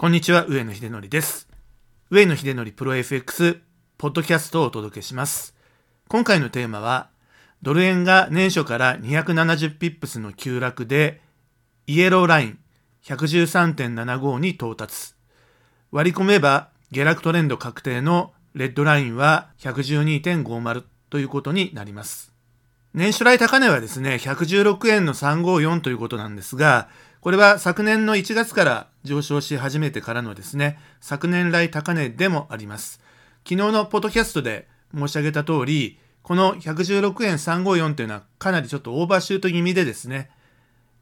こんにちは、上野秀則です。上野秀則プロ FX ポッドキャストをお届けします。今回のテーマは、ドル円が年初から270ピップスの急落で、イエローライン113.75に到達。割り込めば下落トレンド確定のレッドラインは112.50ということになります。年初来高値はですね、116円の354ということなんですが、これは昨年の1月から上昇し始めてからのですね、昨年来高値でもあります。昨日のポッドキャストで申し上げた通り、この116円354というのはかなりちょっとオーバーシュート気味でですね、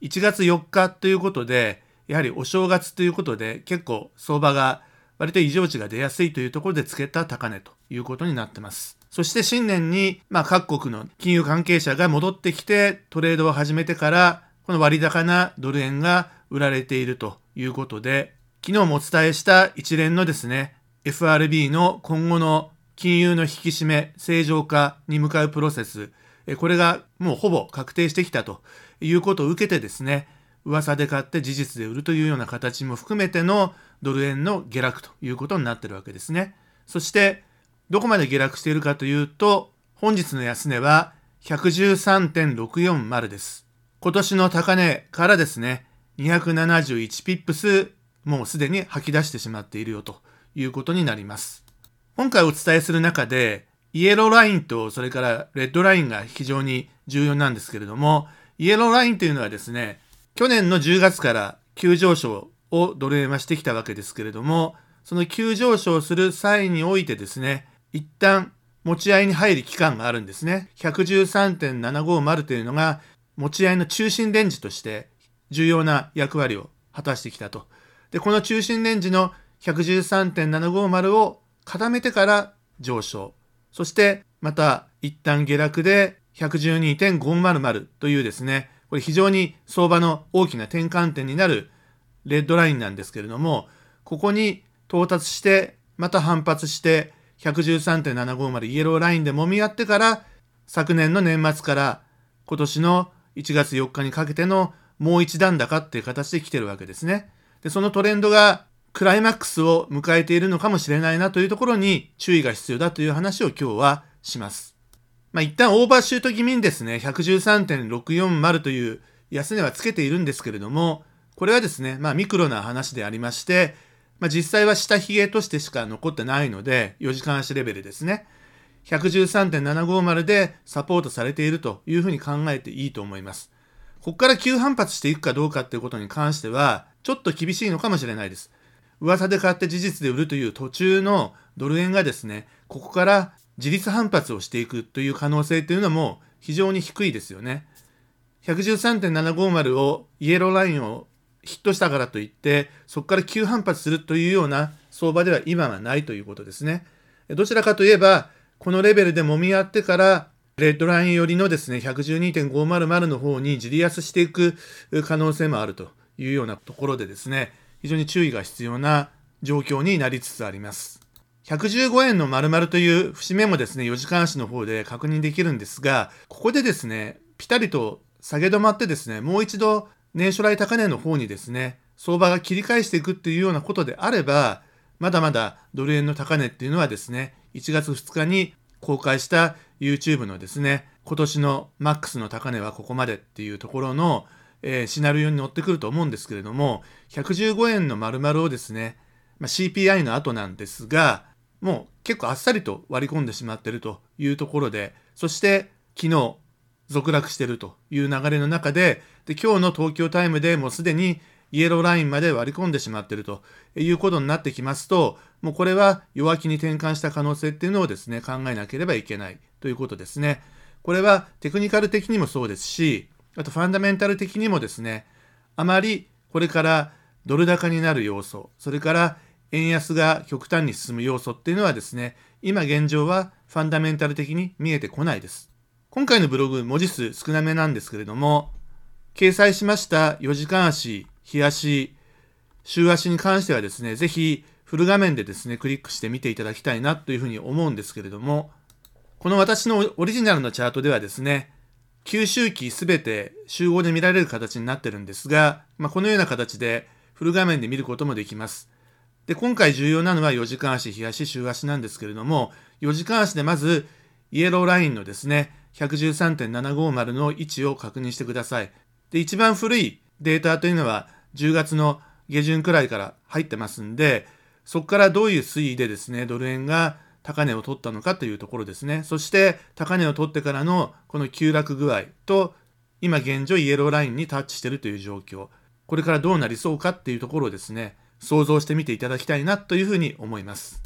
1月4日ということで、やはりお正月ということで結構相場が割と異常値が出やすいというところでつけた高値ということになってます。そして新年に、まあ、各国の金融関係者が戻ってきてトレードを始めてから、この割高なドル円が売られているということで、昨日もお伝えした一連のですね、FRB の今後の金融の引き締め、正常化に向かうプロセス、これがもうほぼ確定してきたということを受けてですね、噂で買って事実で売るというような形も含めてのドル円の下落ということになっているわけですね。そして、どこまで下落しているかというと、本日の安値は113.640です。今年の高値からですね、271ピップス、もうすでに吐き出してしまっているよということになります。今回お伝えする中で、イエローラインとそれからレッドラインが非常に重要なんですけれども、イエローラインというのはですね、去年の10月から急上昇をドル円はしてきたわけですけれども、その急上昇する際においてですね、一旦持ち合いに入る期間があるんですね。113.750というのが持ち合いの中心レンジとして重要な役割を果たしてきたと。で、この中心レンジの113.750を固めてから上昇。そしてまた一旦下落で112.500というですね、これ非常に相場の大きな転換点になるレッドラインなんですけれども、ここに到達して、また反発して、113.750イエローラインで揉み合ってから、昨年の年末から今年の1月4日にかけてのもう一段高っていう形で来てるわけですね。で、そのトレンドがクライマックスを迎えているのかもしれないなというところに注意が必要だという話を今日はします。まあ、一旦オーバーシュート気味にですね、113.640という安値はつけているんですけれども、これはですね、まあミクロな話でありまして、まあ実際は下髭としてしか残ってないので、4時間足レベルですね。113.750でサポートされているというふうに考えていいと思います。ここから急反発していくかどうかっていうことに関しては、ちょっと厳しいのかもしれないです。噂で買って事実で売るという途中のドル円がですね、ここから自立反発をしていくという可能性というのも非常に低いですよね。113.750をイエローラインをヒットしたからといって、そこから急反発するというような相場では今はないということですね。どちらかといえば、このレベルで揉み合ってから、レッドライン寄りのですね、112.500の方にじり安していく可能性もあるというようなところでですね、非常に注意が必要な状況になりつつあります。115円の丸々という節目もですね、4時間足の方で確認できるんですが、ここでですね、ピタリと下げ止まってですね、もう一度年初来高値の方にですね、相場が切り返していくっていうようなことであれば、まだまだドル円の高値っていうのはですね、1月2日に公開した YouTube のですね、今年のマックスの高値はここまでっていうところの、えー、シナリオに乗ってくると思うんですけれども、115円の丸々をですね、まあ、CPI の後なんですが、もう結構あっさりと割り込んでしまってるというところで、そして昨日続落してるという流れの中で、で今日の東京タイムでもうすでにイエローラインまで割り込んでしまっているということになってきますと、もうこれは弱気に転換した可能性っていうのをですね、考えなければいけないということですね。これはテクニカル的にもそうですし、あとファンダメンタル的にもですね、あまりこれからドル高になる要素、それから円安が極端に進む要素っていうのはですね、今現状はファンダメンタル的に見えてこないです。今回のブログ文字数少なめなんですけれども、掲載しました4時間足、日足、週足に関してはですね、ぜひフル画面でですね、クリックして見ていただきたいなというふうに思うんですけれども、この私のオリジナルのチャートではですね、9周期すべて集合で見られる形になってるんですが、まあ、このような形でフル画面で見ることもできます。で、今回重要なのは4時間足、日足、週足なんですけれども、4時間足でまず、イエローラインのですね、113.750の位置を確認してください。で、一番古いデータというのは10月の下旬くらいから入ってますんで、そこからどういう推移でですね、ドル円が高値を取ったのかというところですね。そして高値を取ってからのこの急落具合と、今現状イエローラインにタッチしているという状況。これからどうなりそうかっていうところをですね、想像してみていただきたいなというふうに思います。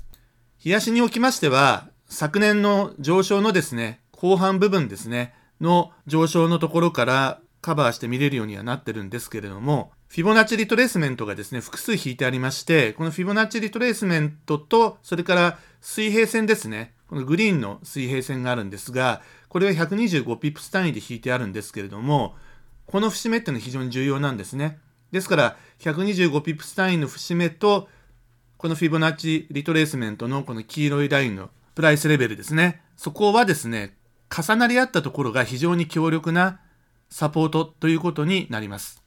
日足におきましては、昨年の上昇のですね、後半部分ですね、の上昇のところからカバーして見れるようにはなってるんですけれども、フィボナッチリトレースメントがですね、複数引いてありまして、このフィボナッチリトレースメントと、それから水平線ですね、このグリーンの水平線があるんですが、これは125ピップス単位で引いてあるんですけれども、この節目っていうのは非常に重要なんですね。ですから、125ピップス単位の節目と、このフィボナッチリトレースメントのこの黄色いラインのプライスレベルですね。そこはですね、重なり合ったところが非常に強力なサポートということになります。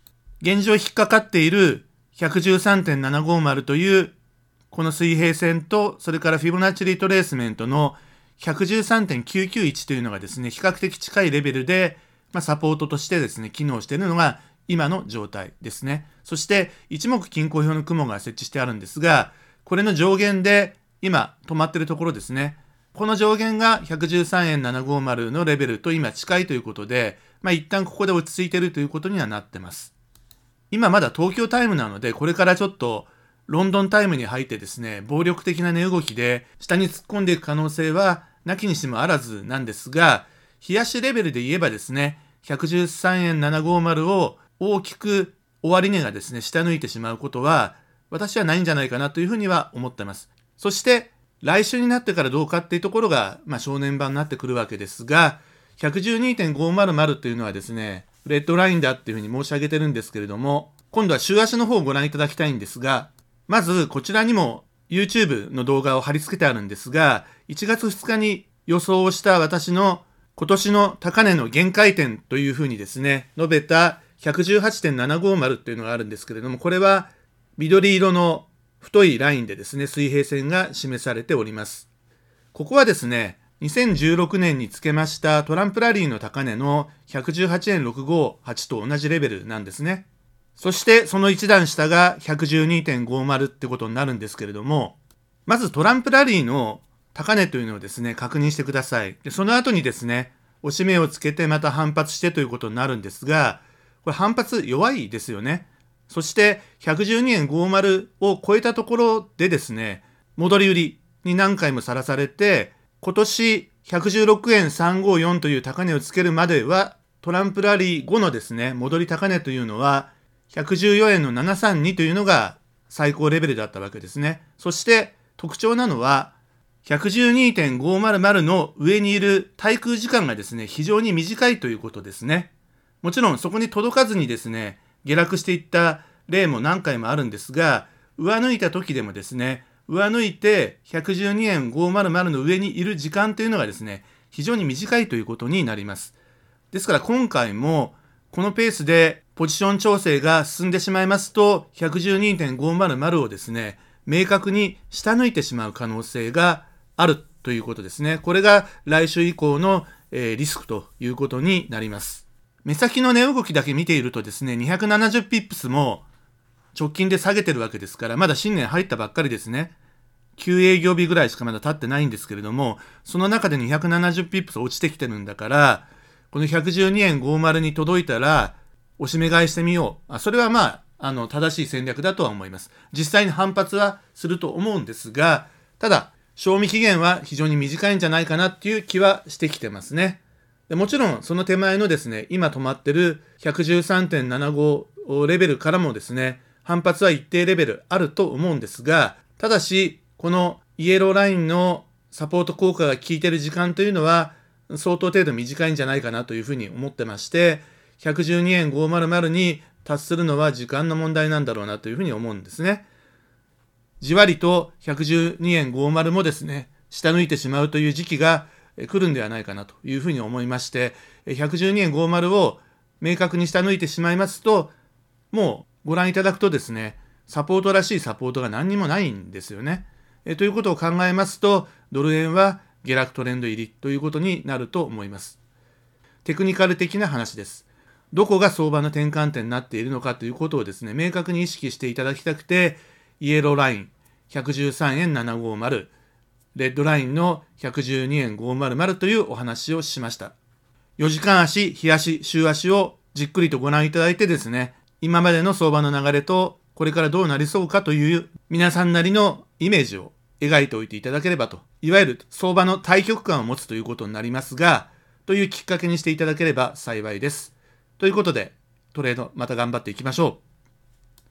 現状引っかかっている113.750というこの水平線と、それからフィボナッチリトレースメントの113.991というのがですね、比較的近いレベルで、まあ、サポートとしてですね、機能しているのが今の状態ですね。そして、一目均衡表の雲が設置してあるんですが、これの上限で今止まっているところですね。この上限が113円750のレベルと今近いということで、まあ、一旦ここで落ち着いているということにはなってます。今まだ東京タイムなので、これからちょっとロンドンタイムに入ってですね、暴力的な値動きで下に突っ込んでいく可能性はなきにしもあらずなんですが、冷やしレベルで言えばですね、113円750を大きく終値がですね、下抜いてしまうことは、私はないんじゃないかなというふうには思ってます。そして、来週になってからどうかっていうところが、まあ、正念場になってくるわけですが、112.500というのはですね、レッドラインだっていうふうに申し上げてるんですけれども、今度は週足の方をご覧いただきたいんですが、まずこちらにも YouTube の動画を貼り付けてあるんですが、1月2日に予想をした私の今年の高値の限界点というふうにですね、述べた118.750っていうのがあるんですけれども、これは緑色の太いラインでですね、水平線が示されております。ここはですね、2016年につけましたトランプラリーの高値の118円658と同じレベルなんですね。そしてその一段下が112.50ってことになるんですけれども、まずトランプラリーの高値というのをですね、確認してください。でその後にですね、押し目をつけてまた反発してということになるんですが、これ反発弱いですよね。そして112円50を超えたところでですね、戻り売りに何回もさらされて、今年116円354という高値をつけるまでは、トランプラリー後のですね、戻り高値というのは、114円の732というのが最高レベルだったわけですね。そして特徴なのは、112.500の上にいる滞空時間がですね、非常に短いということですね。もちろんそこに届かずにですね、下落していった例も何回もあるんですが、上抜いた時でもですね、上抜いて112円500の上にいる時間というのがですね、非常に短いということになります。ですから今回もこのペースでポジション調整が進んでしまいますと、112.500をですね、明確に下抜いてしまう可能性があるということですね。これが来週以降の、えー、リスクということになります。目先の値動きだけ見ているとですね、270ピップスも直近で下げてるわけですから、まだ新年入ったばっかりですね。9営業日ぐらいしかまだ経ってないんですけれども、その中で270ピップス落ちてきてるんだから、この112円50に届いたら、押し目買いしてみよう。あそれはまあ、あの、正しい戦略だとは思います。実際に反発はすると思うんですが、ただ、賞味期限は非常に短いんじゃないかなっていう気はしてきてますね。でもちろん、その手前のですね、今止まってる113.75レベルからもですね、反発は一定レベルあると思うんですが、ただし、このイエローラインのサポート効果が効いてる時間というのは、相当程度短いんじゃないかなというふうに思ってまして、112円500に達するのは時間の問題なんだろうなというふうに思うんですね。じわりと112円50もですね、下抜いてしまうという時期が来るんではないかなというふうに思いまして、112円50を明確に下抜いてしまいますと、もうご覧いただくとですね、サポートらしいサポートが何にもないんですよね。えということを考えますと、ドル円は下落トレンド入りということになると思います。テクニカル的な話です。どこが相場の転換点になっているのかということをですね、明確に意識していただきたくて、イエローライン113円750、レッドラインの112円500というお話をしました。4時間足、日足、週足をじっくりとご覧いただいてですね、今までの相場の流れとこれからどうなりそうかという皆さんなりのイメージを描いておいていただければと、いわゆる相場の対局感を持つということになりますが、というきっかけにしていただければ幸いです。ということで、トレードまた頑張っていきましょう。